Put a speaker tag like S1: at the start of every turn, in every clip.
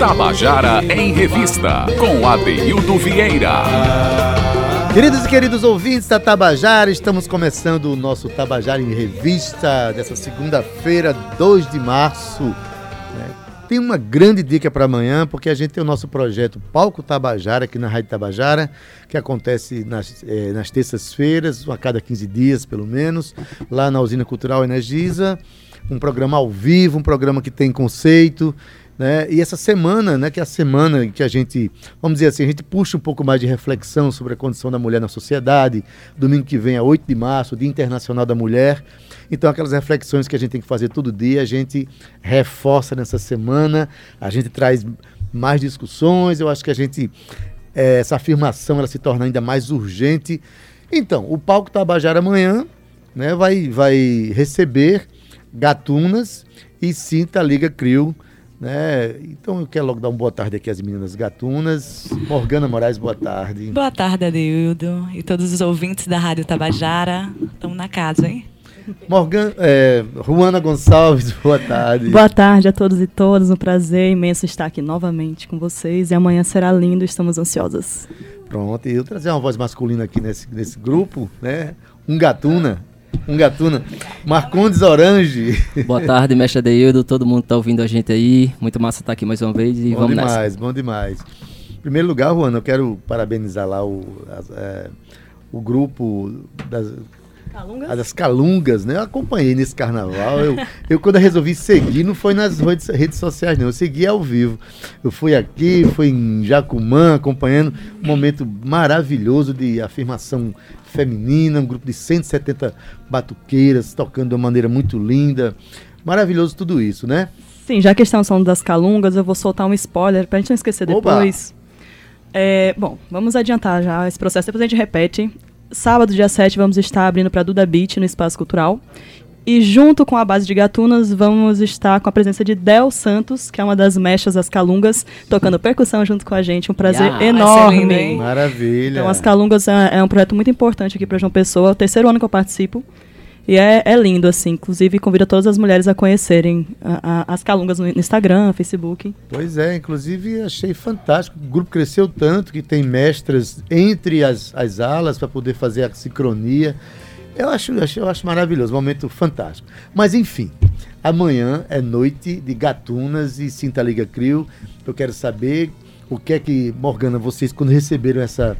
S1: Tabajara em Revista, com Adeildo Vieira.
S2: Queridos e queridos ouvintes da Tabajara, estamos começando o nosso Tabajara em Revista dessa segunda-feira, 2 de março. Né? Tem uma grande dica para amanhã, porque a gente tem o nosso projeto Palco Tabajara aqui na Rádio Tabajara, que acontece nas, eh, nas terças-feiras, a cada 15 dias pelo menos, lá na Usina Cultural Energisa. Um programa ao vivo, um programa que tem conceito, né? E essa semana, né, que é a semana que a gente, vamos dizer assim, a gente puxa um pouco mais de reflexão sobre a condição da mulher na sociedade. Domingo que vem é 8 de março, Dia Internacional da Mulher. Então, aquelas reflexões que a gente tem que fazer todo dia, a gente reforça nessa semana, a gente traz mais discussões. Eu acho que a gente, é, essa afirmação, ela se torna ainda mais urgente. Então, o Palco Tabajara amanhã né, vai, vai receber Gatunas e Cinta Liga Crio né? Então eu quero logo dar uma boa tarde aqui às meninas gatunas. Morgana Moraes, boa tarde.
S3: Boa tarde, Adeildo. E todos os ouvintes da Rádio Tabajara. Estamos na casa, hein?
S2: Morgan, é, Juana Gonçalves, boa tarde.
S4: Boa tarde a todos e todas. Um prazer imenso estar aqui novamente com vocês. E amanhã será lindo, estamos ansiosas.
S2: Pronto, e eu trazer uma voz masculina aqui nesse, nesse grupo, né? Um gatuna. Um gatuna. Marcondes Orange.
S5: Boa tarde, mestre Adeildo. Todo mundo está ouvindo a gente aí. Muito massa estar aqui mais uma vez e
S2: bom
S5: vamos
S2: demais,
S5: nessa.
S2: Bom demais, Em primeiro lugar, Juana, eu quero parabenizar lá o, é, o grupo das, Calungas? das Calungas, né? Eu acompanhei nesse carnaval. Eu, eu, quando eu resolvi seguir, não foi nas redes, redes sociais, não. Eu segui ao vivo. Eu fui aqui, fui em Jacumã, acompanhando um momento maravilhoso de afirmação feminina, um grupo de 170 batuqueiras tocando de uma maneira muito linda. Maravilhoso tudo isso, né?
S4: Sim, já que estamos falando das calungas, eu vou soltar um spoiler para a gente não esquecer depois. É, bom, vamos adiantar já esse processo, depois a gente repete. Sábado, dia 7, vamos estar abrindo para Duda Beat no Espaço Cultural. E junto com a base de Gatunas, vamos estar com a presença de Del Santos, que é uma das mechas das Calungas, tocando percussão junto com a gente. Um prazer yeah, enorme.
S2: Maravilha.
S4: Então, as Calungas é, é, um projeto muito importante aqui para João Pessoa. É o terceiro ano que eu participo. E é, é lindo, assim. Inclusive, convido todas as mulheres a conhecerem a, a, as Calungas no Instagram, Facebook.
S2: Pois é, inclusive achei fantástico. O grupo cresceu tanto que tem mestras entre as, as alas para poder fazer a sincronia. Eu acho, eu acho maravilhoso, um momento fantástico. Mas enfim, amanhã é noite de Gatunas e Cinta Liga Crio. Eu quero saber o que é que, Morgana, vocês, quando receberam essa,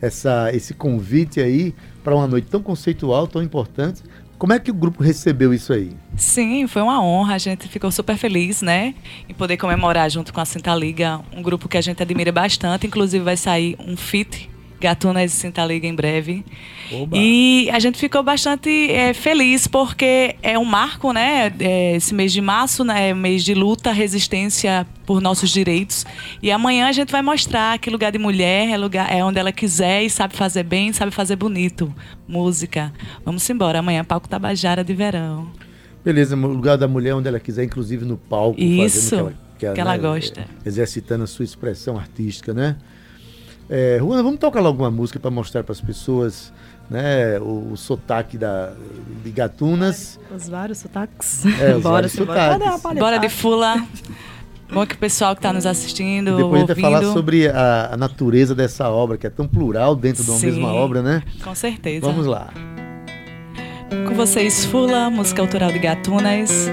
S2: essa, esse convite aí para uma noite tão conceitual, tão importante, como é que o grupo recebeu isso aí?
S3: Sim, foi uma honra. A gente ficou super feliz, né? Em poder comemorar junto com a Cinta Liga, um grupo que a gente admira bastante. Inclusive, vai sair um fit Gatunas e Cinta Liga em breve. Oba. E a gente ficou bastante é, feliz porque é um marco, né? É, esse mês de março, né? Mês de luta, resistência por nossos direitos. E amanhã a gente vai mostrar que lugar de mulher é lugar é onde ela quiser e sabe fazer bem, sabe fazer bonito. Música. Vamos embora. Amanhã palco Tabajara de verão.
S2: Beleza, o lugar da mulher onde ela quiser, inclusive no palco,
S3: Isso, fazendo que ela, que ela, que ela né, gosta.
S2: Exercitando a sua expressão artística, né? É, Juana, vamos tocar logo uma música para mostrar para as pessoas né, o, o, sotaque da, de Gatunas.
S4: Os vários sotaques.
S3: É, os bora, vários sotaques. Bora, bora de fula. Bom que o pessoal que está nos assistindo.
S2: E depois
S3: ouvindo...
S2: gente vai falar sobre a, a, natureza dessa obra, que é tão plural dentro de uma Sim, mesma obra, né?
S3: Com certeza.
S2: Vamos lá.
S3: Com vocês, Fula, música autoral de Gatunas.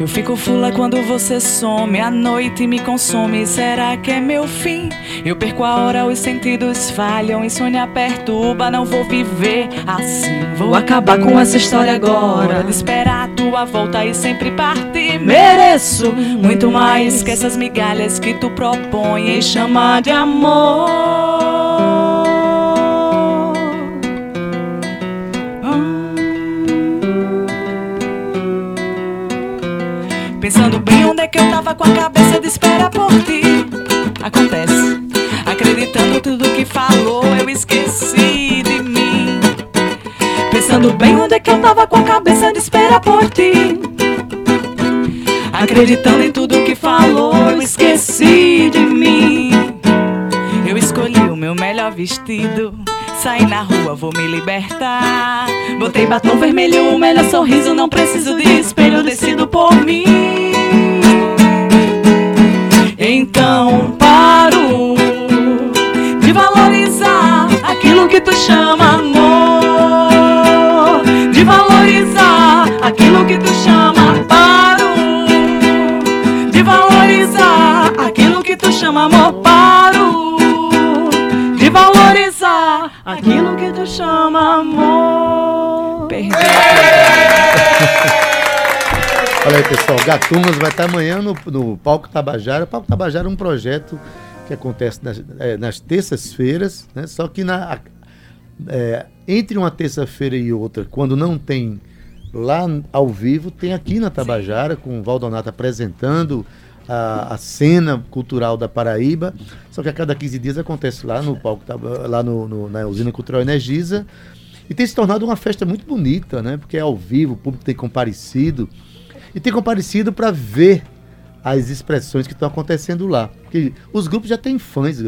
S3: Eu fico fula quando você some, a noite me consome. Será que é meu fim? Eu perco a hora, os sentidos falham, insônia perturba, não vou viver assim. Vou acabar com essa história agora. De esperar a tua volta e sempre partir. Mereço muito mais que essas migalhas que tu propõe e chama de amor. Pensando bem onde é que eu tava com a cabeça de espera por ti. Acontece, acreditando tudo que falou, eu esqueci de mim. Pensando bem onde é que eu tava com a cabeça de espera por ti. Acreditando em tudo que falou, eu esqueci de mim. Eu escolhi o meu melhor vestido. Saí na rua, vou me libertar. Botei batom vermelho, o melhor sorriso. Não preciso de espelho, decido por mim. Então paro de valorizar aquilo que tu chama amor. De valorizar aquilo que tu chama paro. De valorizar aquilo que tu chama amor paro. De valorizar aquilo que tu chama amor.
S2: Olha aí, pessoal, Gatunas vai estar amanhã no, no Palco Tabajara. O Palco Tabajara é um projeto que acontece nas, é, nas terças-feiras, né? só que na, é, entre uma terça-feira e outra, quando não tem lá ao vivo, tem aqui na Tabajara, com o Valdonato apresentando a, a, cena cultural da Paraíba. Só que a cada 15 dias acontece lá no palco, lá no, no, na usina cultural Energisa. E tem se tornado uma festa muito bonita, né? Porque é ao vivo, o público tem comparecido e tem comparecido para ver as expressões que estão acontecendo lá. Porque os grupos já têm fãs,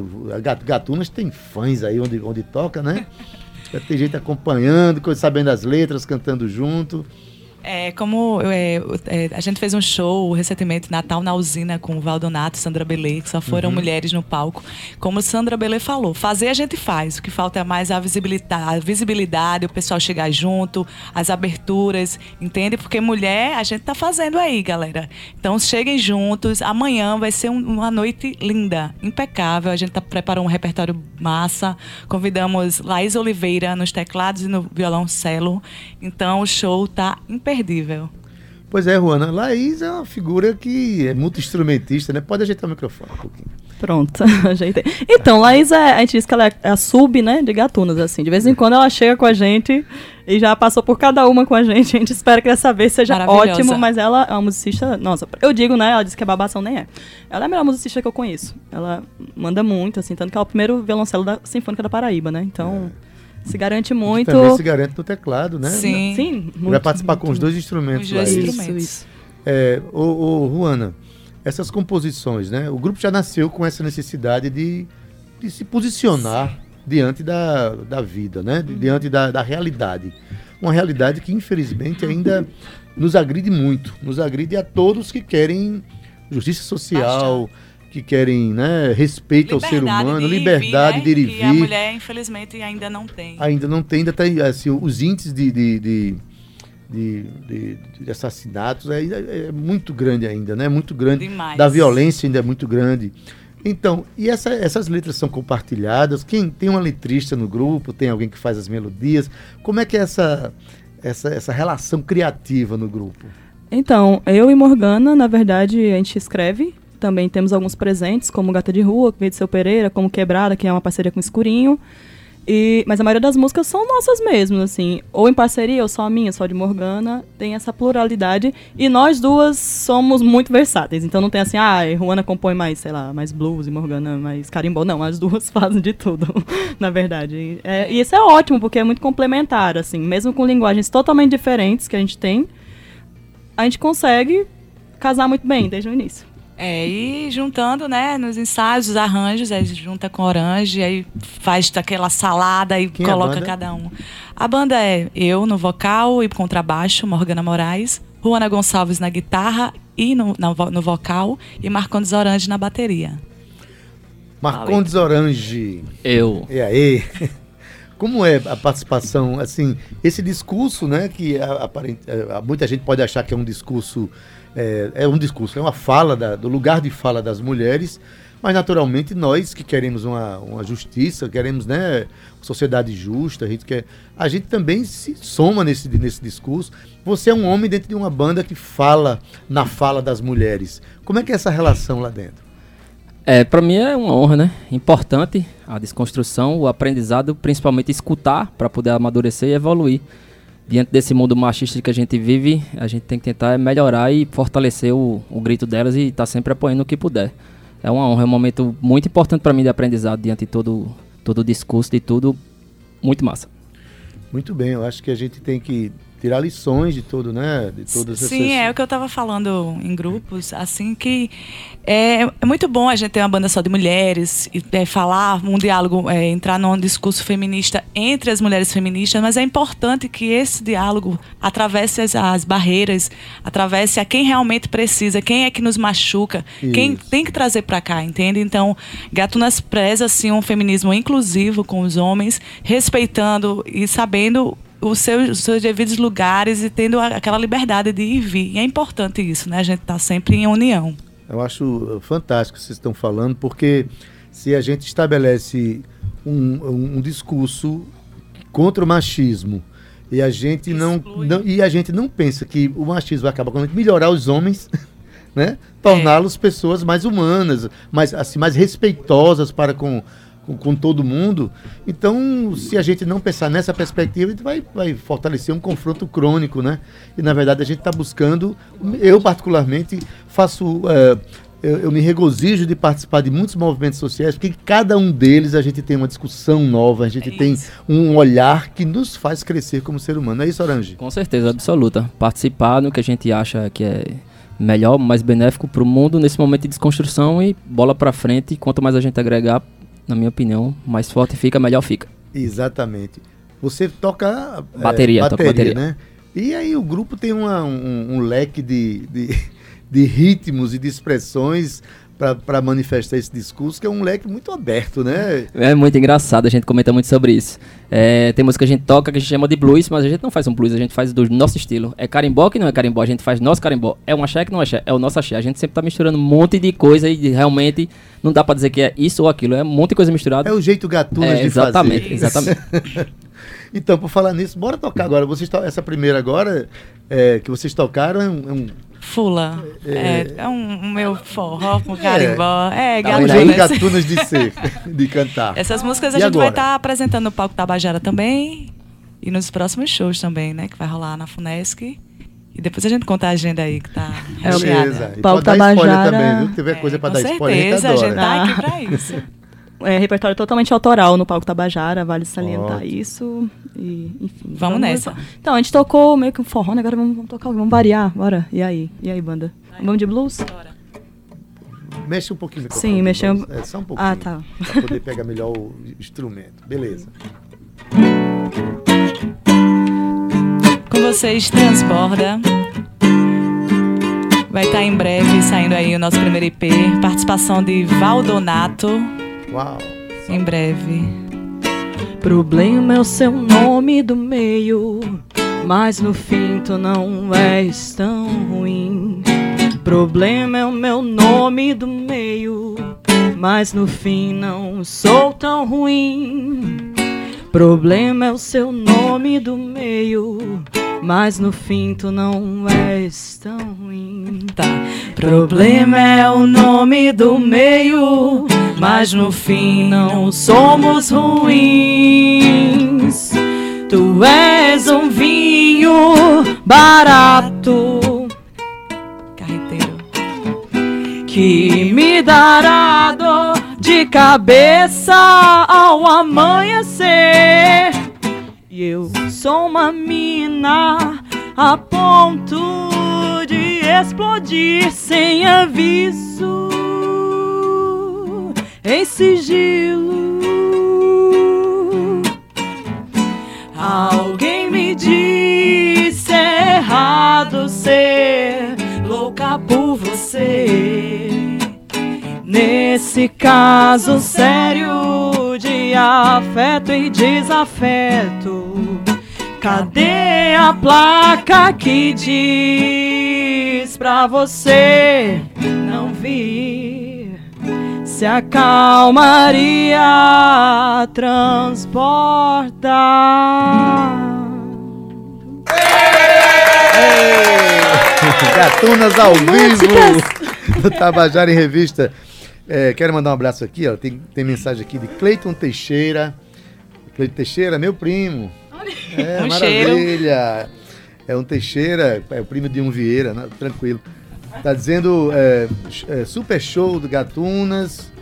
S2: Gatunas tem fãs aí onde, onde toca, né? Já tem gente acompanhando, sabendo as letras, cantando junto.
S3: É, como é, é, a gente fez um show recentemente, Natal na Usina, com o Valdonato e Sandra Belê, que só foram uhum. mulheres no palco. Como Sandra Belê falou, fazer a gente faz. O que falta é mais a visibilidade, a visibilidade, o pessoal chegar junto, as aberturas, entende? Porque mulher a gente tá fazendo aí, galera. Então cheguem juntos. Amanhã vai ser um, uma noite linda, impecável. A gente tá, preparou um repertório massa. Convidamos Laís Oliveira nos teclados e no violoncelo. Então o show tá impecável imperdível.
S2: Pois é, Juana. Laís é uma figura que é muito instrumentista, né? Pode ajeitar o microfone um pouquinho.
S4: Pronto, ajeitei. Então, Laís, é, a gente diz que ela é a sub, né, de gatunas, assim. De vez em quando ela chega com a gente e já passou por cada uma com a gente. A gente espera que dessa vez seja ótimo, mas ela é uma musicista. Nossa, eu digo, né? Ela disse que a babação nem é. Ela é a melhor musicista que eu conheço. Ela manda muito, assim, tanto que ela é o primeiro violoncelo da Sinfônica da Paraíba, né? Então. É se garante muito.
S2: Também se garante no teclado, né?
S3: Sim. Sim
S2: muito, Vai participar muito, com os dois instrumentos
S3: os dois lá. Instrumentos. Isso,
S2: É, ô, ô, Juana, essas composições, né? O grupo já nasceu com essa necessidade de, de se posicionar Sim. diante da, da vida, né? Uhum. Diante da, da realidade. Uma realidade que, infelizmente, ainda nos agride muito. Nos agride a todos que querem justiça social, Bastante que querem né, respeito liberdade ao ser humano, de liberdade vir, né? de ir e vir. A
S3: mulher, infelizmente, ainda não tem.
S2: Ainda não tem, ainda tem assim, os índices de, de, de, de, de assassinatos é, é, é, muito grande ainda, né? Muito grande.
S3: Demais.
S2: Da violência ainda é muito grande. Então, e essa, essas letras são compartilhadas? Quem tem uma letrista no grupo? Tem alguém que faz as melodias? Como é que é essa, essa, essa relação criativa no grupo?
S4: Então, eu e Morgana, na verdade, a gente escreve também temos alguns presentes, como Gata de Rua, que veio de Seu Pereira, como Quebrada, que é uma parceria com Escurinho. E, mas a maioria das músicas são nossas mesmo, assim. Ou em parceria, ou só a minha, só de Morgana. Tem essa pluralidade. E nós duas somos muito versáteis. Então não tem assim, ah, Juana compõe mais, sei lá, mais blues e Morgana mais carimbó. Não, as duas fazem de tudo, na verdade. É, e isso é ótimo, porque é muito complementar, assim. Mesmo com linguagens totalmente diferentes que a gente tem, a gente consegue casar muito bem desde o início.
S3: É, e juntando, né, nos ensaios, os arranjos, aí junta com orange, aí faz aquela salada e Quem é coloca é cada um. A banda é eu no vocal e contrabaixo, Morgana Moraes, Juana Gonçalves na guitarra e no, no, no vocal, e Marcondes Orange na bateria.
S2: Marcondes Orange.
S5: Eu.
S2: E aí? Como é a participação, assim, esse discurso, né, que aparente, muita gente pode achar que é um discurso é, é um discurso, é uma fala da, do lugar de fala das mulheres, mas naturalmente nós que queremos uma, uma justiça, queremos né, uma sociedade justa, a gente quer, a gente também se soma nesse, nesse discurso. Você é um homem dentro de uma banda que fala na fala das mulheres. Como é que é essa relação lá dentro?
S5: É, para mim é uma honra, né? Importante a desconstrução, o aprendizado, principalmente escutar para poder amadurecer e evoluir diante desse mundo machista que a gente vive, a gente tem que tentar melhorar e fortalecer o, o grito delas e estar tá sempre apoiando o que puder. É uma honra, é um momento muito importante para mim de aprendizado diante de todo, todo o discurso, de tudo. Muito massa.
S2: Muito bem, eu acho que a gente tem que tirar lições de tudo, né? De todas
S3: Sim, essas... é o que eu estava falando em grupos, assim, que é, é, muito bom a gente ter uma banda só de mulheres, e é, falar um diálogo, é, entrar num discurso feminista entre as mulheres feministas, mas é importante que esse diálogo atravesse as, as barreiras, atravesse a quem realmente precisa, quem é que nos machuca, Isso. quem tem que trazer para cá, entende? Então, Gatunas preza assim, um feminismo inclusivo com os homens, respeitando e sabendo os seus, os seus devidos lugares e tendo aquela liberdade de ir e vir. E é importante isso, né? A gente está sempre em união.
S2: Eu acho uh, fantástico o que vocês estão falando, porque se a gente estabelece um, um discurso contra o machismo e a gente não, não, e a gente não pensa que o machismo acaba com melhorar os homens, né? Torná-los é. pessoas mais humanas, mais assim mais respeitosas para com com, com, todo mundo. Então, se a gente não pensar nessa perspectiva, a gente vai, vai fortalecer um confronto crônico, né? E na verdade a gente está buscando, eu particularmente faço. É, eu, eu, me regozijo de participar de muitos movimentos sociais, porque em cada um deles a gente tem uma discussão nova, a gente é tem um olhar que nos faz crescer como ser humano. É isso, Orange?
S5: Com certeza, absoluta. Participar no que a gente acha que é melhor, mais benéfico para o mundo nesse momento de desconstrução e bola para frente. Quanto mais a gente agregar, na minha opinião, mais forte fica, melhor fica.
S2: Exatamente. Você toca
S5: bateria, é, bateria, toca bateria.
S2: né? E aí o grupo tem uma, um, um, leque de, de, de ritmos e de expressões para manifestar esse discurso, que é um leque muito aberto, né?
S5: É muito engraçado, a gente comenta muito sobre isso. É, tem música que a gente toca que a gente chama de blues, mas a gente não faz um blues, a gente faz do nosso estilo. É carimbó que não é carimbó, a gente faz nosso carimbó. É um axé que não é axé, é o nosso axé. A gente sempre tá misturando um monte de coisa e realmente não dá para dizer que é isso ou aquilo, é um monte de coisa misturada.
S2: É o jeito gatunas é, de
S5: exatamente,
S2: fazer.
S5: Exatamente, exatamente.
S2: então, por falar nisso, bora tocar agora. Vocês essa primeira agora é, que vocês tocaram é um, é um
S3: Fula. É, é, é um, um, meu forró com carimbó. É, é
S2: gatunas. gatunas de ser, de cantar.
S3: Essas músicas a e gente agora? vai estar tá apresentando no Palco Tabajara também. E nos próximos shows também, né? Que vai rolar na Funesc. E depois a gente conta a agenda aí que tá
S2: é, Beleza. E Palco Tabajara também, viu? Se tiver coisa para dar
S3: certeza,
S2: spoiler, a gente adora.
S3: A gente tá aqui pra isso.
S4: É repertório totalmente autoral no Palco Tabajara, vale salientar Ótimo. isso. E, enfim.
S3: Vamos, vamos nessa.
S4: Então, a gente tocou meio que um forró, né? agora vamos, vamos tocar, vamos variar, bora. E aí? E aí, banda? Vai. Vamos de blues? Bora.
S2: Mexe um pouquinho.
S4: Sim, mexeu.
S2: É, só um pouquinho.
S4: Ah, tá.
S2: Pra poder pegar melhor o instrumento. Beleza.
S3: Com vocês, Transborda. Vai estar em breve saindo aí o nosso primeiro IP. Participação de Valdonato.
S2: Uau!
S3: Em breve.
S6: Problema é o seu nome do meio, mas no fim tu não és tão ruim. Problema é o meu nome do meio, mas no fim não sou tão ruim. Problema é o seu nome do meio, mas no fim tu não és tão ruim.
S3: Tá. Problema é o nome do meio, mas no fim não somos ruins. Tu és um vinho barato, carreteiro, que me dará dor de cabeça ao amanhecer. E eu sou uma mina a ponto de explodir sem aviso, em sigilo. Alguém me disse errado ser louca por você. Nesse caso sério de afeto e desafeto, cadê a placa que diz pra você não vir? Se a calmaria transporta.
S2: Gatunas ao vivo do Tabajara em Revista. É, quero mandar um abraço aqui, ó. Tem, tem mensagem aqui de Cleiton Teixeira. Cleiton Teixeira, meu primo. É, um maravilha. Cheiro. É um Teixeira, é o primo de um Vieira, né? tranquilo. Tá dizendo é, é, super show do Gatunas,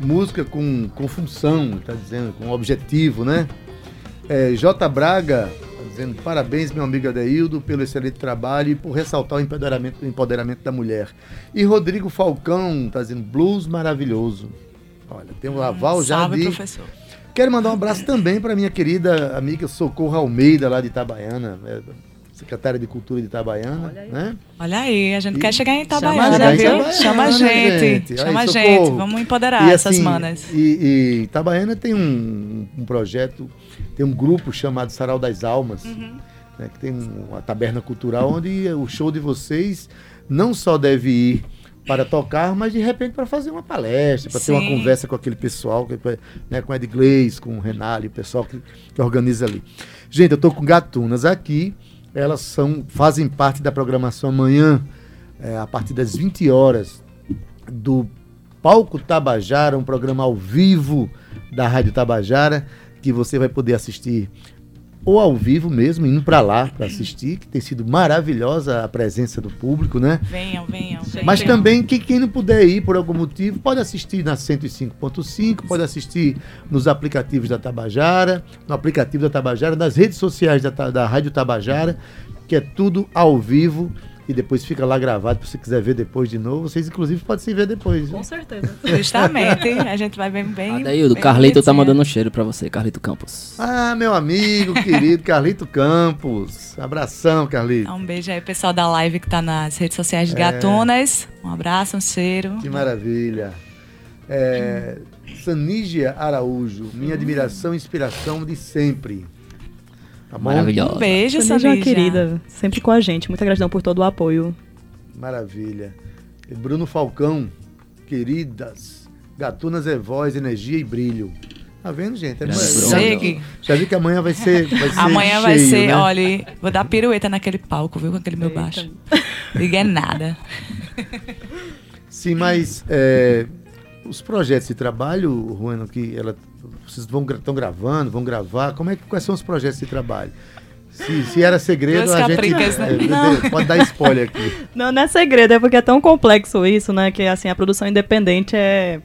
S2: música com, com função, tá dizendo, com objetivo, né? É, J. Braga, dizendo parabéns, meu amigo Adeildo, pelo excelente trabalho e por ressaltar o empoderamento, o empoderamento da mulher. E Rodrigo Falcão está dizendo blues maravilhoso. Olha, tem um aval hum, já salve, de... professor. Quero mandar um abraço também para minha querida amiga Socorro Almeida, lá de Itabaiana. É, secretária de Cultura de Itabaiana,
S3: Olha
S2: aí, né?
S3: Olha aí a gente e quer chegar em Itabaiana, chama viu? Itabaiana, chama a gente, gente. chama a gente, vamos empoderar e, essas assim, manas.
S2: E, e Itabaiana tem um, um, projeto, tem um grupo chamado Sarau das Almas, uhum. né, que tem uma taberna cultural onde o show de vocês não só deve ir para tocar, mas de repente para fazer uma palestra, para ter uma conversa com aquele pessoal, né, com Ed Gleis, com o Renali, o pessoal que, que organiza ali. Gente, eu estou com gatunas aqui, elas são, fazem parte da programação amanhã, é, a partir das 20 horas, do Palco Tabajara, um programa ao vivo da Rádio Tabajara, que você vai poder assistir ou ao vivo mesmo, indo para lá para assistir, que tem sido maravilhosa a presença do público, né?
S3: Venham, venham. venham.
S2: Mas também que quem não puder ir por algum motivo, pode assistir na 105.5, pode assistir nos aplicativos da Tabajara, no aplicativo da Tabajara, nas redes sociais da, da Rádio Tabajara, que é tudo ao vivo e depois fica lá gravado, se você quiser ver depois de novo. Vocês, inclusive, podem se ver depois.
S3: Com certeza. Justamente. A gente vai bem, bem.
S5: Daí, o Carlito tá mandando um cheiro para você, Carlito Campos.
S2: Ah, meu amigo querido Carlito Campos. Abração, Carlito.
S3: Um beijo aí, pessoal da live que tá nas redes sociais de é. Gatunas. Um abraço, um cheiro.
S2: Que maravilha. É, Sanígia Araújo, minha admiração e inspiração de sempre.
S5: Tá Maravilhosa.
S3: Um beijo,
S4: uma querida, sempre com a gente. Muita gratidão por todo o apoio.
S2: Maravilha. E Bruno Falcão, queridas, Gatunas é voz, energia e brilho. Tá vendo, gente? É
S3: Segue.
S2: Já vi que amanhã vai ser. Vai ser
S3: amanhã
S2: cheio,
S3: vai ser,
S2: né?
S3: olha, vou dar pirueta naquele palco, viu? Com aquele meu Eita. baixo. Liga é nada.
S2: Sim, mas é, os projetos de trabalho, Juan, que ela vocês vão estão gravando, vão gravar? Como é que quais são os projetos de trabalho? Se, se era segredo, a gente né? é, pode dar spoiler aqui.
S4: Não, não é segredo, é porque é tão complexo isso, né? Que assim, a produção independente é.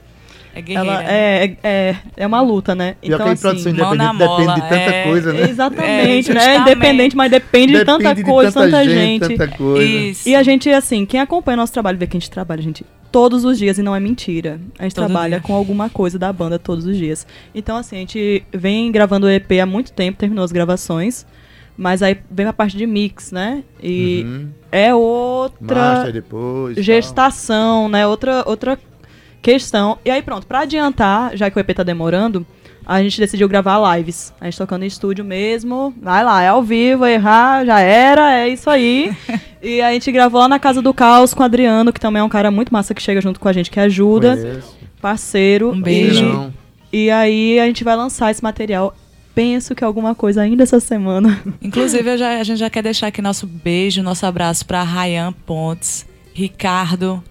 S3: É guerreira. Ela
S4: é, é, é, é uma luta, né?
S2: Então, e a assim, produção independente depende de tanta é, coisa, né?
S4: Exatamente, é, né? Independente, mas depende, depende de tanta de coisa, tanta, tanta gente.
S2: gente. Tanta coisa.
S4: Isso. E a gente, assim, quem acompanha nosso trabalho vê que a gente trabalha, gente, todos os dias e não é mentira. A gente Todo trabalha dia. com alguma coisa da banda todos os dias. Então, assim, a gente vem gravando o EP há muito tempo, terminou as gravações. Mas aí vem a parte de mix, né? E uhum. é outra
S2: depois,
S4: gestação, tal. né? Outra, outra questão. E aí pronto, para adiantar, já que o EP tá demorando, a gente decidiu gravar lives. A gente tocando em estúdio mesmo. Vai lá, é ao vivo, errar, já era, é isso aí. e a gente gravou lá na Casa do Caos com o Adriano, que também é um cara muito massa que chega junto com a gente, que ajuda. Conheço. Parceiro.
S3: Um beijo.
S4: E, e aí a gente vai lançar esse material penso que alguma coisa ainda essa semana.
S3: Inclusive, já, a gente já quer deixar aqui nosso beijo, nosso abraço para Rayan Pontes, Ricardo,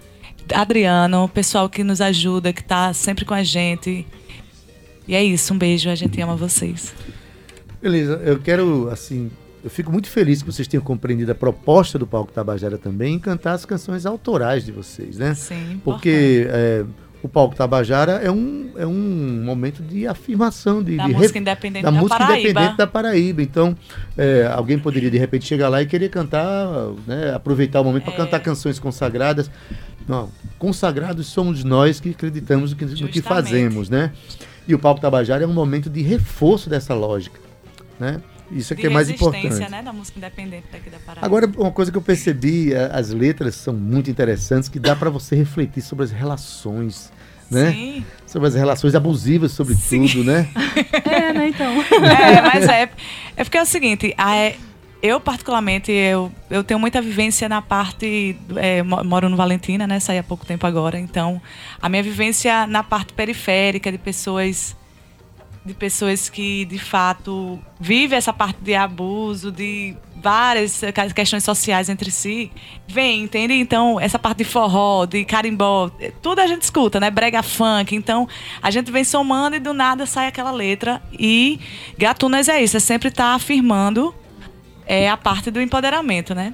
S3: Adriano, o pessoal que nos ajuda, que está sempre com a gente. E é isso, um beijo, a gente ama vocês.
S2: Beleza, eu quero, assim, eu fico muito feliz que vocês tenham compreendido a proposta do Palco Tabajara também em cantar as canções autorais de vocês, né?
S3: Sim,
S2: Porque é, o Palco Tabajara é um, é um momento de afirmação de,
S3: da
S2: de
S3: música independente
S2: da,
S3: da
S2: música
S3: Paraíba.
S2: independente da Paraíba. Então, é, alguém poderia de repente chegar lá e querer cantar, né, aproveitar o momento é. para cantar canções consagradas. Não, consagrados somos nós que acreditamos no que, no que fazemos, né? E o Palco Tabajara é um momento de reforço dessa lógica, né? Isso é que é mais importante.
S3: Né, da música independente daqui da Paraíba.
S2: Agora, uma coisa que eu percebi, as letras são muito interessantes, que dá para você refletir sobre as relações, né? Sim. Sobre as relações abusivas, sobretudo, né?
S4: é, né, então.
S3: É, mas é, é porque é o seguinte, a, é, eu, particularmente, eu, eu tenho muita vivência na parte. É, moro no Valentina, né? Saí há pouco tempo agora. Então, a minha vivência na parte periférica de pessoas de pessoas que de fato vivem essa parte de abuso, de várias questões sociais entre si, vem, entende? Então, essa parte de forró, de carimbó, tudo a gente escuta, né? Brega funk. Então, a gente vem somando e do nada sai aquela letra. E Gatunas é isso, é sempre estar tá afirmando é a parte do empoderamento, né?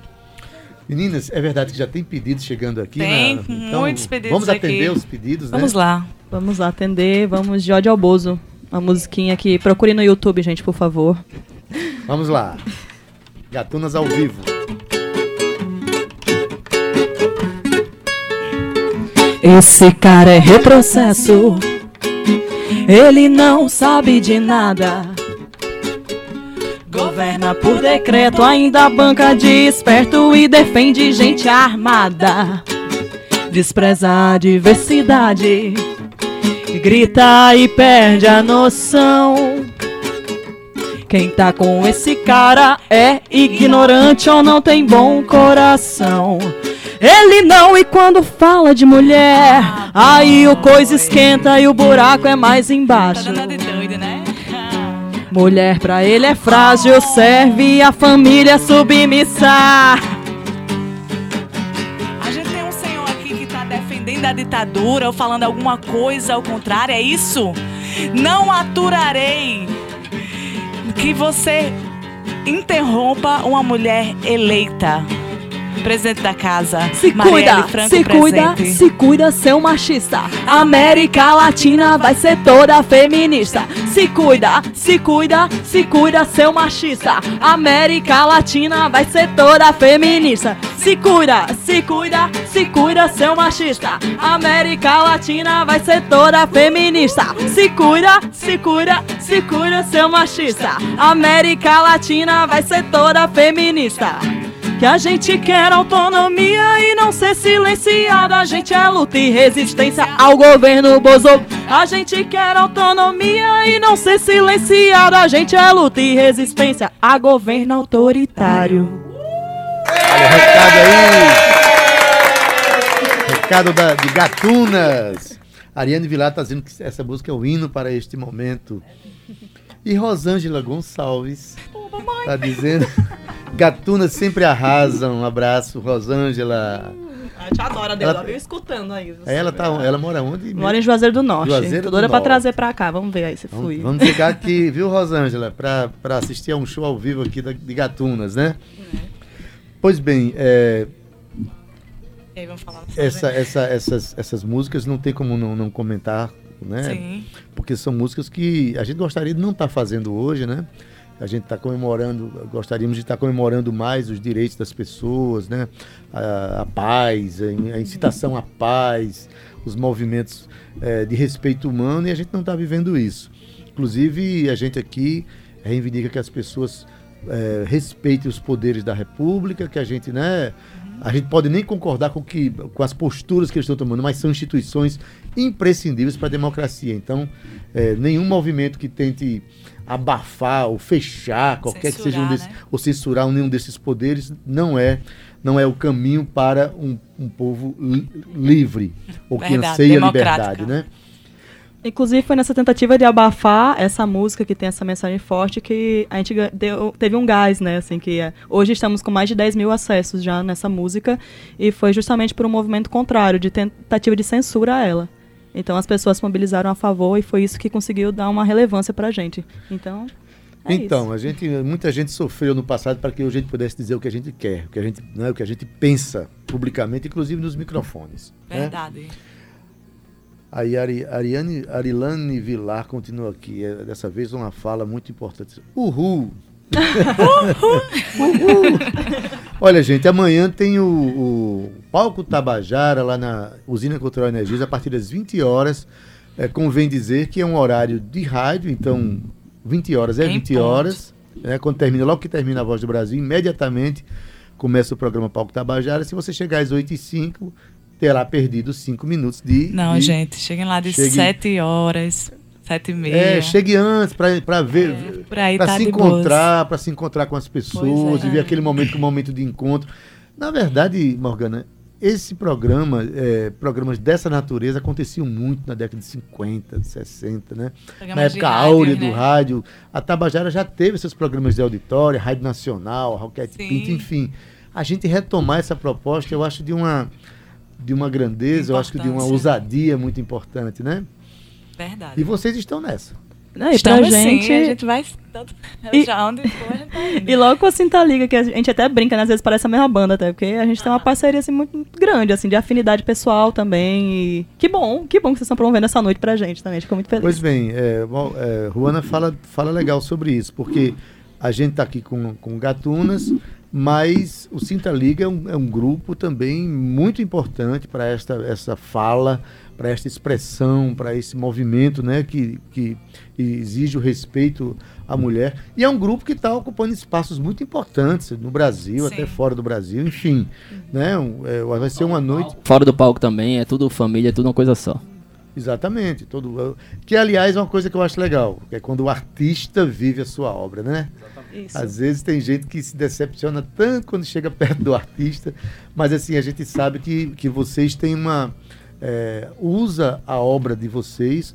S2: Meninas, é verdade que já tem pedidos chegando aqui?
S3: Tem, então, muitos pedidos
S2: Vamos
S3: aqui.
S2: atender os pedidos,
S3: Vamos
S2: né?
S3: lá.
S4: Vamos lá atender, vamos de ódio ao bozo.
S7: Uma musiquinha que procure no YouTube, gente, por favor.
S2: Vamos lá. Gatunas ao vivo.
S4: Esse cara é retrocesso. Ele não sabe de nada. Governa por decreto, ainda banca de esperto e defende gente armada. Despreza a diversidade, grita e perde a noção. Quem tá com esse cara é ignorante ou não tem bom coração. Ele não, e quando fala de mulher, aí o coisa esquenta e o buraco é mais embaixo.
S3: Tá doido, né?
S4: Mulher pra ele é frágil, serve a família submissa.
S3: A gente tem um senhor aqui que tá defendendo a ditadura ou falando alguma coisa ao contrário, é isso? Não aturarei que você interrompa uma mulher eleita presidente da casa.
S4: Se cuida, Franco se cuida, se cuida, seu machista. América Latina vai ser toda feminista. Se cuida, se cuida, se cuida, seu machista. América Latina vai ser toda feminista. Se cuida, se cuida, se cuida, seu machista. América Latina vai ser toda feminista. Se cuida, se cuida, se cuida, seu machista. América Latina vai ser toda feminista. Que a gente quer autonomia e não ser silenciado. A gente é luta e resistência ao governo Bozo. A gente quer autonomia e não ser silenciado. A gente é luta e resistência a governo autoritário.
S2: Olha o recado aí. Recado da, de Gatunas. Ariane Vilar está dizendo que essa música é o hino para este momento. E Rosângela Gonçalves está dizendo. Gatunas sempre arrasam. Um abraço, Rosângela.
S7: A gente adora Deus, ela, viu escutando aí.
S2: Ela, tá, ela mora onde?
S7: Mora em Juazeiro do Norte. Juazeiro Tô doida pra trazer pra cá, vamos ver aí se
S2: vamos,
S7: fui.
S2: Vamos chegar aqui, viu, Rosângela, pra, pra assistir a um show ao vivo aqui da, de Gatunas, né? É. Pois bem, é,
S3: aí,
S2: essa, essa, essas, essas músicas não tem como não, não comentar, né?
S3: Sim.
S2: Porque são músicas que a gente gostaria de não estar tá fazendo hoje, né? A gente está comemorando, gostaríamos de estar tá comemorando mais os direitos das pessoas, né? a, a paz, a, incitação à paz, os movimentos é, de respeito humano e a gente não está vivendo isso. Inclusive, a gente aqui reivindica que as pessoas é, respeitem os poderes da República, que a gente, né? A gente pode nem concordar com, que, com as posturas que eles estão tomando, mas são instituições imprescindíveis para a democracia. Então, é, nenhum movimento que tente abafar ou fechar qualquer censurar, que seja um desses, né? ou censurar nenhum desses poderes não é não é o caminho para um, um povo li livre ou que anseia a liberdade, né?
S7: Inclusive foi nessa tentativa de abafar essa música que tem essa mensagem forte que a gente deu, teve um gás, né? Assim, que é, hoje estamos com mais de 10 mil acessos já nessa música e foi justamente por um movimento contrário, de tentativa de censura a ela. Então as pessoas se mobilizaram a favor e foi isso que conseguiu dar uma relevância para a gente. Então.
S2: É então, isso. a gente, muita gente sofreu no passado para que a gente pudesse dizer o que a gente quer, o que a gente, né, o que a gente pensa publicamente, inclusive nos microfones.
S3: Né? Verdade. Né?
S2: Aí Ari, Ariane, Arilane Vilar continua aqui. É, dessa vez uma fala muito importante. Uhul! Olha, gente, amanhã tem o, o, Palco Tabajara lá na Usina Cultural Energias a partir das 20 horas. É, convém dizer que é um horário de rádio, então 20 horas é 20 horas. Né, quando termina, logo que termina a Voz do Brasil, imediatamente começa o programa Palco Tabajara. Se você chegar às 8 e 5 terá perdido 5 minutos de.
S3: Não,
S2: de...
S3: gente, cheguem lá de chegue... 7 horas. Sete e meia.
S2: É, chegue antes para ver, é, para tá se encontrar, para se encontrar com as pessoas, é. e ver aquele momento como momento de encontro. Na verdade, Morgana, esse programa, é, programas dessa natureza aconteciam muito na década de 50, de 60, né? Programas na época rádio, áurea né? do rádio. A Tabajara já teve seus programas de auditório, Rádio Nacional, Roquete Pinto, enfim. A gente retomar essa proposta, eu acho de uma de uma grandeza, eu acho que de uma ousadia muito importante, né?
S3: Verdade.
S2: E vocês estão nessa.
S3: Não, Estamos gente... sim, a gente vai e, já onde for, a
S4: gente tá indo. E logo com a Cinta Liga, que a gente até brinca, né? Às vezes parece a mesma banda até, porque a gente ah. tem uma parceria assim muito grande, assim, de afinidade pessoal também. E que bom, que bom que vocês estão promovendo essa noite pra gente também. A gente ficou muito feliz.
S2: Pois bem, é, bom, é, Ruana fala, fala legal sobre isso, porque a gente tá aqui com, com Gatunas, mas o Cinta Liga é um, é um grupo também muito importante para esta essa fala para esta expressão, para esse movimento né, que, que exige o respeito à mulher. E é um grupo que está ocupando espaços muito importantes no Brasil, Sim. até fora do Brasil, enfim. Né, é, vai ser uma noite.
S5: Fora do palco também, é tudo família, é tudo uma coisa só.
S2: Exatamente. Todo, que, aliás, é uma coisa que eu acho legal, que é quando o artista vive a sua obra, né? Isso. Às vezes tem gente que se decepciona tanto quando chega perto do artista, mas assim, a gente sabe que, que vocês têm uma é, usa a obra de vocês,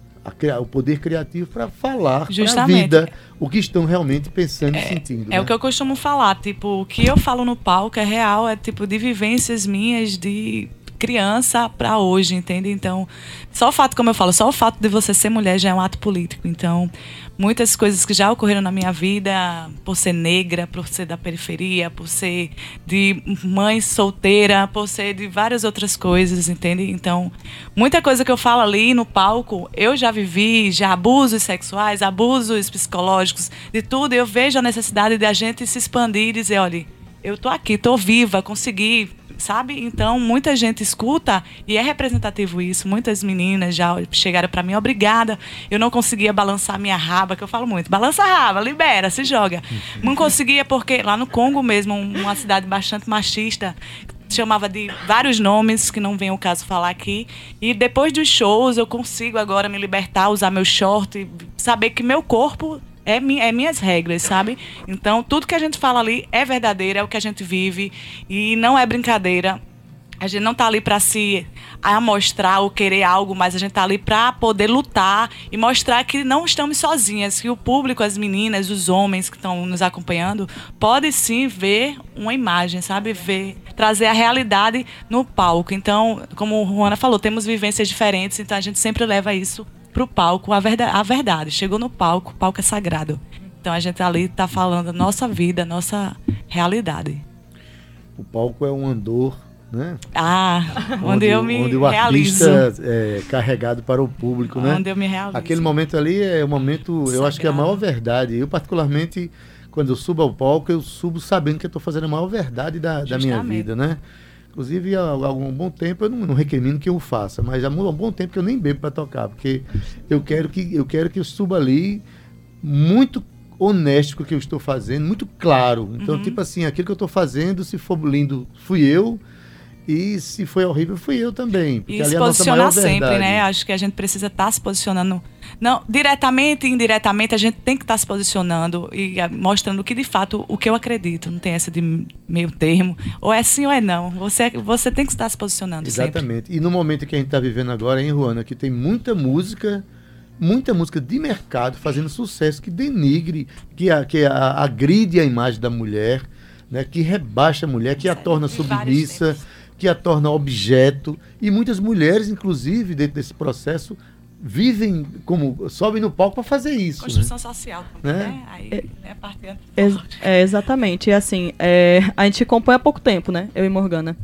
S2: o poder criativo, para falar para a vida o que estão realmente pensando
S3: é,
S2: e sentindo.
S3: É né? o que eu costumo falar, tipo, o que eu falo no palco é real, é tipo de vivências minhas de criança para hoje, entende? Então, só o fato, como eu falo, só o fato de você ser mulher já é um ato político. Então, muitas coisas que já ocorreram na minha vida, por ser negra, por ser da periferia, por ser de mãe solteira, por ser de várias outras coisas, entende? Então, muita coisa que eu falo ali no palco, eu já vivi, já abusos sexuais, abusos psicológicos, de tudo. Eu vejo a necessidade de a gente se expandir e dizer, olha, eu tô aqui, tô viva, consegui sabe? Então, muita gente escuta e é representativo isso. Muitas meninas já chegaram para mim, obrigada. Eu não conseguia balançar minha raba, que eu falo muito. Balança a raba, libera, se joga. Não conseguia porque lá no Congo mesmo, uma cidade bastante machista, chamava de vários nomes que não vem o caso falar aqui. E depois dos shows eu consigo agora me libertar, usar meu short, saber que meu corpo é, mi é minhas regras, sabe? Então, tudo que a gente fala ali é verdadeiro, é o que a gente vive e não é brincadeira. A gente não está ali para se amostrar ou querer algo, mas a gente está ali para poder lutar e mostrar que não estamos sozinhas, que o público, as meninas, os homens que estão nos acompanhando, podem sim ver uma imagem, sabe? Ver, trazer a realidade no palco. Então, como Juana falou, temos vivências diferentes, então a gente sempre leva isso para o palco a verdade, a verdade. Chegou no palco, o palco é sagrado. Então a gente ali está falando nossa vida, nossa realidade.
S2: O palco é um andor, né?
S3: Ah, onde, onde eu me
S2: onde o
S3: realizo.
S2: artista é carregado para o público,
S3: onde
S2: né?
S3: Onde eu me realizo.
S2: Aquele momento ali é o momento, sagrado. eu acho que é a maior verdade. Eu particularmente quando eu subo ao palco, eu subo sabendo que eu estou fazendo a maior verdade da, da minha vida, né? Inclusive, há, há algum bom tempo, eu não, não, recrimino que eu faça, mas há um bom tempo que eu nem bebo para tocar, porque eu quero que eu quero que eu suba ali muito honesto com o que eu estou fazendo, muito claro. Então, uhum. tipo assim, aquilo que eu estou fazendo, se for lindo, fui eu. E se foi horrível, fui eu também.
S3: E se é posicionar sempre, né? Acho que a gente precisa estar tá se posicionando. Não, diretamente e indiretamente, a gente tem que estar tá se posicionando e ah, mostrando que de fato o que eu acredito. Não tem essa de meio termo. Ou é sim ou é não. Você, você tem que estar se posicionando.
S2: Exatamente.
S3: Sempre.
S2: E no momento que a gente está vivendo agora, em Ruana, que tem muita música muita música de mercado fazendo sucesso que denigre, que, a, que a, agride a imagem da mulher, né, que rebaixa a mulher, que a torna submissa que a torna objeto. E muitas mulheres, inclusive, dentro desse processo, vivem como sobem no palco para fazer isso.
S3: Construção né? social também, né? né? Aí é, é parte
S4: é, é, exatamente. E assim, é, a gente compõe há pouco tempo, né? Eu e Morgana.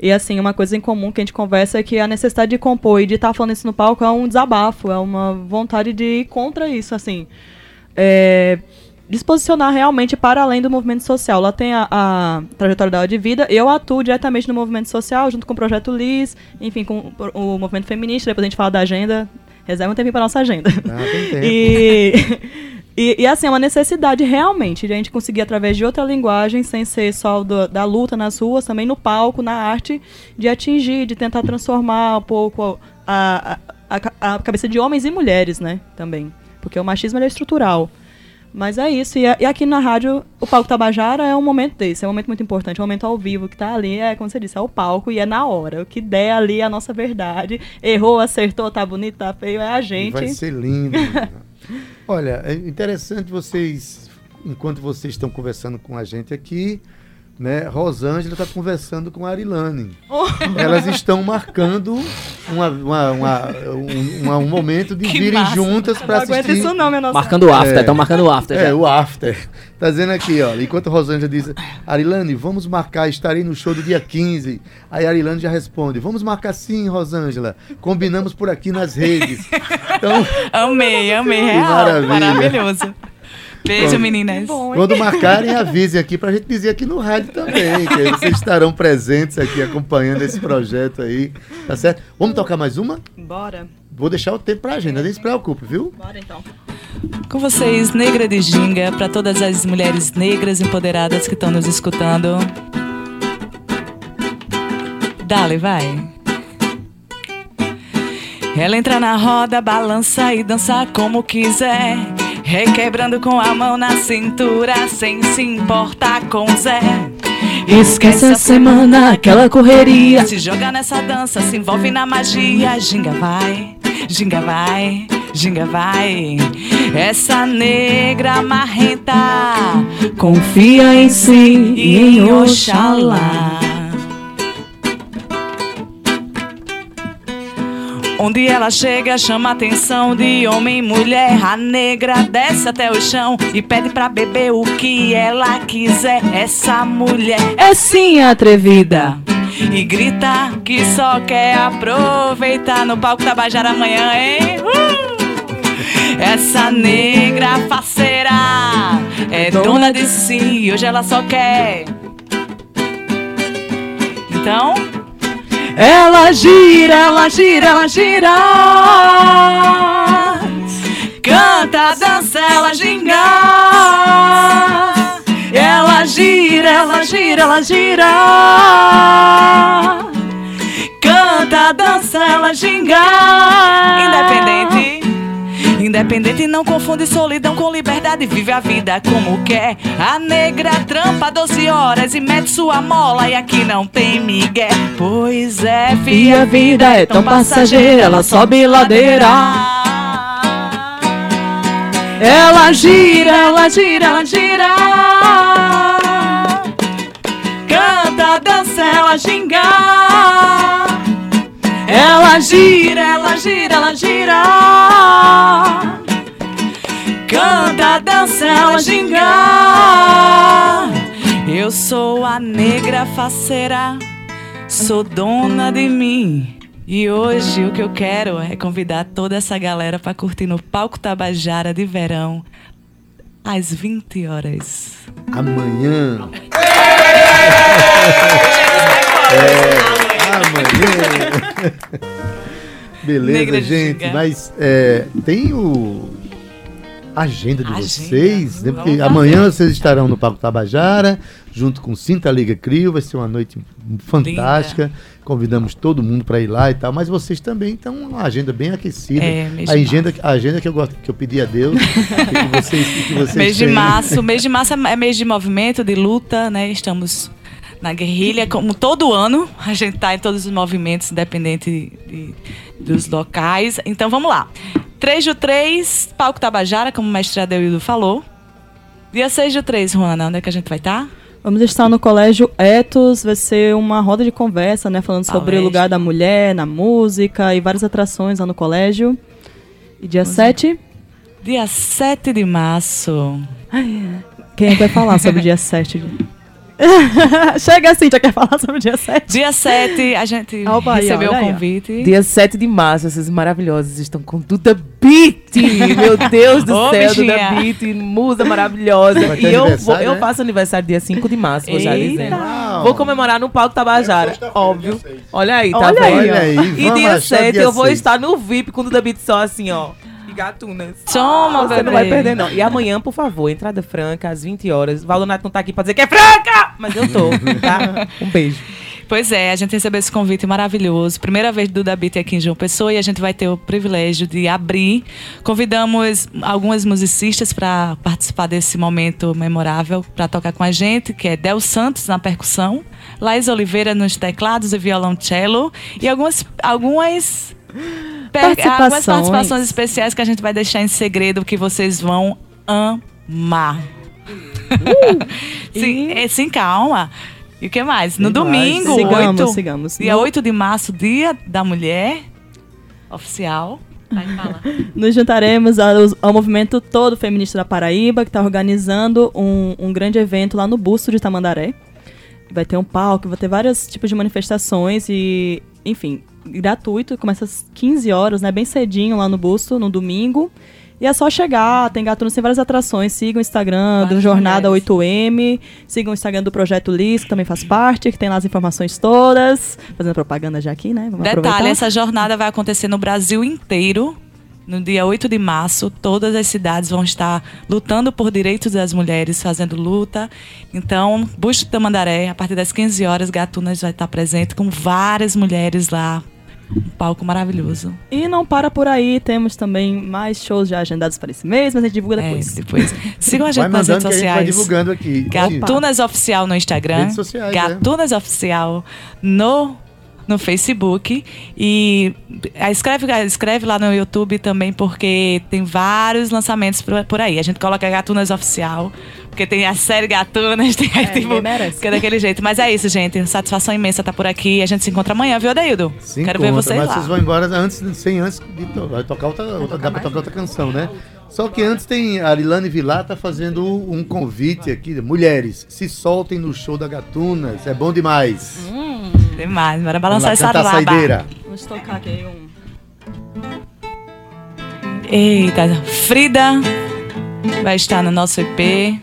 S4: E assim, uma coisa em comum que a gente conversa é que a necessidade de compor e de estar tá falando isso no palco é um desabafo, é uma vontade de ir contra isso, assim. É, disposicionar realmente para além do movimento social. Lá tem a, a trajetória dela de vida. Eu atuo diretamente no movimento social, junto com o Projeto LIS, enfim, com o, o movimento feminista. Depois a gente fala da agenda. Reserva um tempinho para nossa agenda.
S2: Ah, tem tempo.
S4: E, e, e, assim, é uma necessidade realmente de a gente conseguir, através de outra linguagem, sem ser só do, da luta nas ruas, também no palco, na arte, de atingir, de tentar transformar um pouco a, a, a, a cabeça de homens e mulheres, né? Também. Porque o machismo é estrutural. Mas é isso. E, e, aqui na rádio, o palco Tabajara é um momento desse, é um momento muito importante, é um momento ao vivo que tá ali, é como você disse, é o palco e é na hora. O que der ali é a nossa verdade. Errou, acertou, tá bonito, tá feio, é a gente.
S2: Vai ser lindo. Olha, é interessante vocês, enquanto vocês estão conversando com a gente aqui, né, Rosângela está conversando com a Arilane. Oh. Elas estão marcando uma, uma, uma, um, um, momento de que virem massa. juntas para assistir.
S4: Isso não, minha
S5: nossa. Marcando o after, estão é, marcando o after.
S2: É, já. o after. Tá dizendo aqui, ó. Enquanto Rosângela diz, Arilane, vamos marcar, estarei no show do dia 15. Aí a Arilane já responde, vamos marcar sim, Rosângela. Combinamos por aqui nas redes.
S3: Então, amei, amei, real. Maravilhoso. Beijo, meninas.
S2: Bom, Quando marcarem, avisem aqui pra gente dizer aqui no rádio também, que vocês estarão presentes aqui acompanhando esse projeto aí, tá certo? Vamos tocar mais uma?
S4: Bora.
S2: Vou deixar o tempo pra agenda, nem se preocupe, viu?
S4: Bora então.
S3: Com vocês, Negra de Ginga, para todas as mulheres negras empoderadas que estão nos escutando. Dale, vai. Ela entra na roda, balança e dança como quiser. Requebrando com a mão na cintura, sem se importar com Zé.
S6: Esquece a semana, aquela correria.
S3: Se joga nessa dança, se envolve na magia. Ginga vai, ginga vai, ginga vai. Essa negra marrenta
S6: confia em si e em Oxalá.
S3: Onde ela chega, chama a atenção de homem e mulher. A negra desce até o chão e pede pra beber o que ela quiser. Essa mulher
S6: é sim atrevida.
S3: E grita que só quer aproveitar no palco Tabajara amanhã, hein? Uh! Essa negra faceira é dona de si, hoje ela só quer. Então,
S6: ela gira, ela gira, ela gira.
S3: Canta, dança, ela ginga.
S6: Ela gira, ela gira, ela gira. Canta, dança, ela ginga.
S3: Independente Independente não confunde solidão com liberdade, vive a vida como quer. A negra trampa 12 horas e mete sua mola e aqui não tem migué. Pois é,
S6: filha, e a vida é tão passageira, ela sobe ladeira. Ela gira, ela gira, ela gira. Canta, dança, ela ginga. Ela gira, ela gira, ela gira. Canta, dança, ela ginga.
S3: Eu sou a negra faceira, sou dona de mim. E hoje o que eu quero é convidar toda essa galera para curtir no Palco Tabajara de verão às 20 horas.
S2: Amanhã. é. Amanhã. Beleza, Negra gente. Mas é, tem o agenda de agenda. vocês, né? Porque amanhã vocês estarão no Palco Tabajara, junto com Cinta Liga Crio, vai ser uma noite fantástica. Linda. Convidamos todo mundo para ir lá e tal, mas vocês também estão uma agenda bem aquecida. É, a agenda, a agenda que eu gosto, que eu pedi a Deus, que vocês, que vocês
S3: mês têm. de março, mês de março é mês de movimento, de luta, né? Estamos na guerrilha, como todo ano, a gente está em todos os movimentos, independente de, dos locais. Então vamos lá. 3 de 3, Palco Tabajara, como o mestre Adeildo falou. Dia 6 de 3, Juana, onde é que a gente vai estar? Tá?
S4: Vamos estar no Colégio Etos, vai ser uma roda de conversa, né? Falando sobre o lugar da mulher na música e várias atrações lá no colégio. E dia Vamos 7?
S3: Dia 7 de março.
S4: Quem vai falar sobre o dia 7 de Chega assim, já quer falar sobre o dia 7?
S3: Dia 7, a gente Opa, recebeu o convite. Aí,
S8: dia 7 de março, essas maravilhosas estão com Duda Beat. Meu Deus do Ô, céu, bichinha. Duda Beat, musa maravilhosa. E eu, vou, né? eu faço aniversário dia 5 de março, vou já dizendo. Vou comemorar no palco Tabajara, óbvio. Olha aí, tá Olha vendo? Aí, aí, e dia 7 eu vou 6. estar no VIP com Duda Beat só assim, ó gatunas.
S3: Toma,
S8: Você bebê. não vai perder, não. E amanhã, por favor, entrada franca, às 20 horas. Valonato não tá aqui pra dizer que é franca! Mas eu tô, tá? Um beijo.
S3: Pois é, a gente recebeu esse convite maravilhoso. Primeira vez do Dabit aqui em João Pessoa e a gente vai ter o privilégio de abrir. Convidamos algumas musicistas para participar desse momento memorável, para tocar com a gente, que é Del Santos na percussão, Laís Oliveira nos teclados e violoncelo e algumas, algumas
S4: participações. algumas
S3: participações especiais que a gente vai deixar em segredo que vocês vão amar. Uh, sim, e... sim, calma. E o que mais? No domingo,
S9: sigamos, 8, sigamos.
S3: dia no... 8 de março, dia da mulher oficial.
S9: Nos juntaremos ao, ao, movimento todo feminista da Paraíba, que está organizando um, um grande evento lá no Busto de Tamandaré. Vai ter um palco, vai ter vários tipos de manifestações e, enfim, gratuito. Começa às 15 horas, né? Bem cedinho lá no Busto, no domingo. E é só chegar, tem Gatunos, tem várias atrações. Sigam o Instagram Várias do Jornada mulheres. 8M, sigam o Instagram do Projeto Lis, que também faz parte, que tem lá as informações todas. Fazendo propaganda já aqui, né?
S3: Vamos Detalhe, aproveitar. essa jornada vai acontecer no Brasil inteiro. No dia 8 de março, todas as cidades vão estar lutando por direitos das mulheres, fazendo luta. Então, Busto Tamandaré, a partir das 15 horas, Gatunas vai estar presente com várias mulheres lá um palco maravilhoso.
S9: E não para por aí, temos também mais shows já agendados para esse mês, mas a gente divulga depois.
S3: É, depois. Sigam a gente vai nas redes sociais. vai
S2: divulgando aqui.
S3: Gatunas Oficial no Instagram. Redes sociais, é. Gatunas é. Oficial no no Facebook e escreve, escreve lá no YouTube também, porque tem vários lançamentos por, por aí. A gente coloca Gatunas Oficial, porque tem a série Gatunas, tem é, tipo, que é daquele jeito. Mas é isso, gente. Satisfação imensa estar tá por aqui. A gente se encontra amanhã, viu, Adeildo?
S2: Se Quero encontra, ver vocês mas lá. vocês vão embora antes, sem antes de vai tocar outra, outra dá pra tocar outra canção, né? Só que antes tem a Arilane Vilar tá fazendo um convite aqui. Mulheres, se soltem no show da Gatunas. É bom demais.
S3: Hum, demais. Bora balançar essa laba.
S2: saideira.
S9: Vamos tocar aqui um...
S3: Eita, Frida vai estar no nosso EP.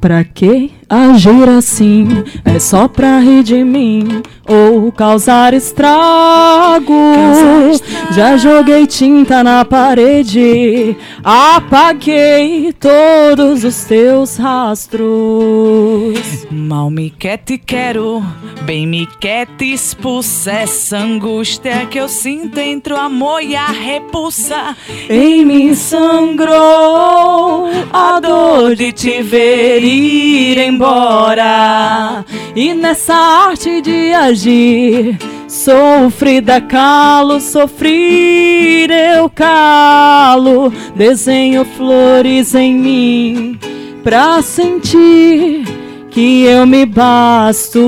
S4: Pra que agir assim? É só pra rir de mim ou causar estrago. Já joguei tinta na parede, apaguei todos os teus rastros.
S3: Mal me quer te quero, bem me quer te expulsa essa angústia que eu sinto entre o amor e a repulsa.
S4: Em mim sangrou a dor de te ver ir embora. E nessa arte de agir, sofrida calo, sofrer eu calo. Desenho flores em mim pra sentir que eu me basto.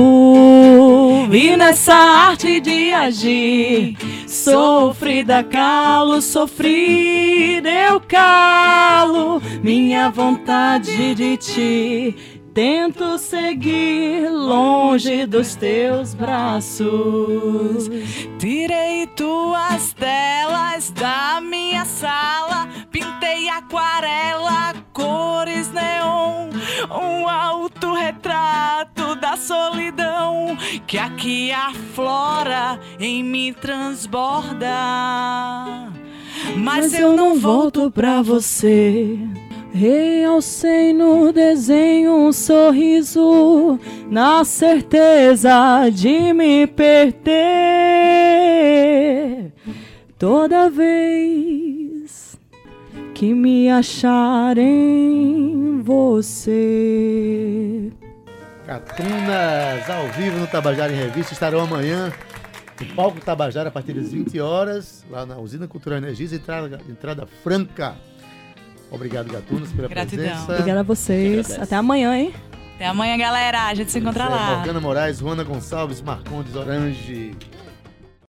S4: E nessa arte de agir, sofrida calo, sofrer eu calo. Minha vontade de ti Tento seguir longe dos teus braços.
S3: Tirei tuas telas da minha sala, pintei aquarela, cores neon, um autorretrato da solidão que aqui aflora em mim transborda.
S4: Mas, Mas eu não volto pra você. Realcei no desenho um sorriso, na certeza de me perder. Toda vez que me acharem você.
S2: Catunas ao vivo no Tabajara em Revista estarão amanhã no palco Tabajara a partir das 20 horas, lá na Usina Cultural Energias, entrada, entrada franca. Obrigado, Gatunos, pela Gratidão. presença.
S9: Obrigada a vocês. Até amanhã, hein?
S3: Até amanhã, galera. A gente se encontra lá.
S2: Morgana Moraes, Juana Gonçalves, Marcondes Orange.